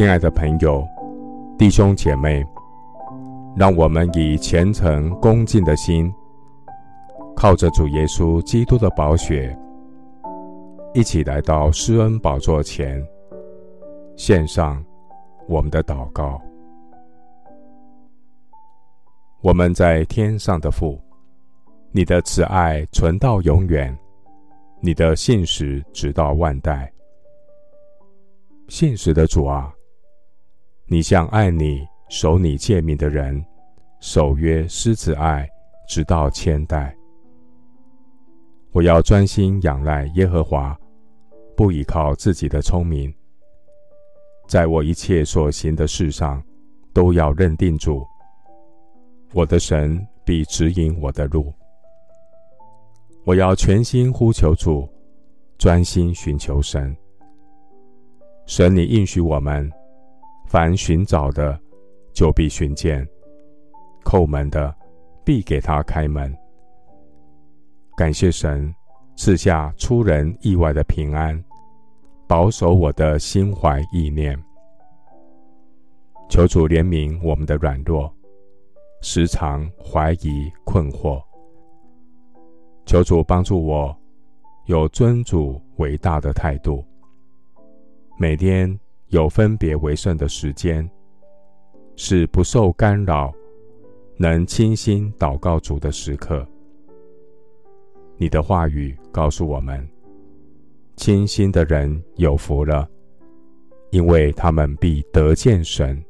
亲爱的朋友、弟兄姐妹，让我们以虔诚恭敬的心，靠着主耶稣基督的宝血，一起来到施恩宝座前，献上我们的祷告。我们在天上的父，你的慈爱存到永远，你的信实直到万代。信实的主啊！你向爱你、守你诫命的人，守约施子爱，直到千代。我要专心仰赖耶和华，不依靠自己的聪明。在我一切所行的事上，都要认定主。我的神必指引我的路。我要全心呼求主，专心寻求神。神，你应许我们。凡寻找的，就必寻见；叩门的，必给他开门。感谢神赐下出人意外的平安，保守我的心怀意念。求主怜悯我们的软弱，时常怀疑困惑。求主帮助我有尊主为大的态度，每天。有分别为圣的时间，是不受干扰、能清心祷告主的时刻。你的话语告诉我们，清心的人有福了，因为他们必得见神。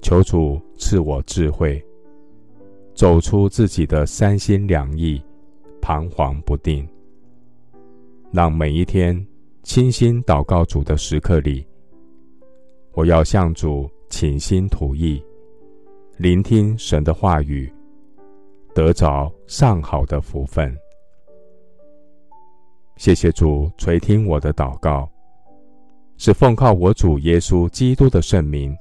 求主赐我智慧，走出自己的三心两意、彷徨不定，让每一天。倾心祷告主的时刻里，我要向主倾心吐意，聆听神的话语，得着上好的福分。谢谢主垂听我的祷告，是奉靠我主耶稣基督的圣名。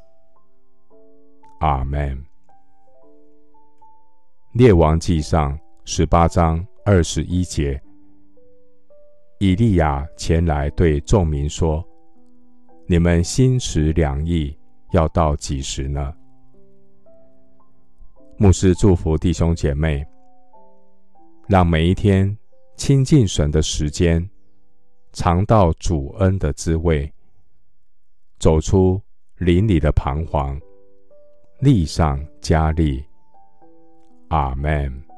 阿门。列王纪上十八章二十一节。以利亚前来对众民说：“你们心持两意，要到几时呢？”牧师祝福弟兄姐妹，让每一天亲近神的时间，尝到主恩的滋味，走出灵里的彷徨，力上加力。阿门。